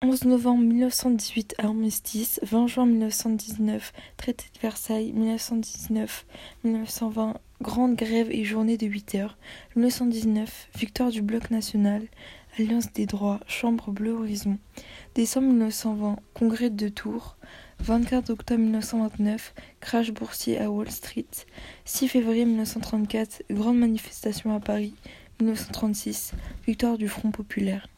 11 novembre 1918 Armistice, 20 juin 1919 Traité de Versailles, 1919-1920 Grande grève et journée de 8 heures, 1919 Victoire du Bloc national, Alliance des droits, Chambre Bleu Horizon, décembre 1920 Congrès de Tours, 24 octobre 1929 Crash boursier à Wall Street, 6 février 1934 Grande manifestation à Paris, 1936 Victoire du Front populaire.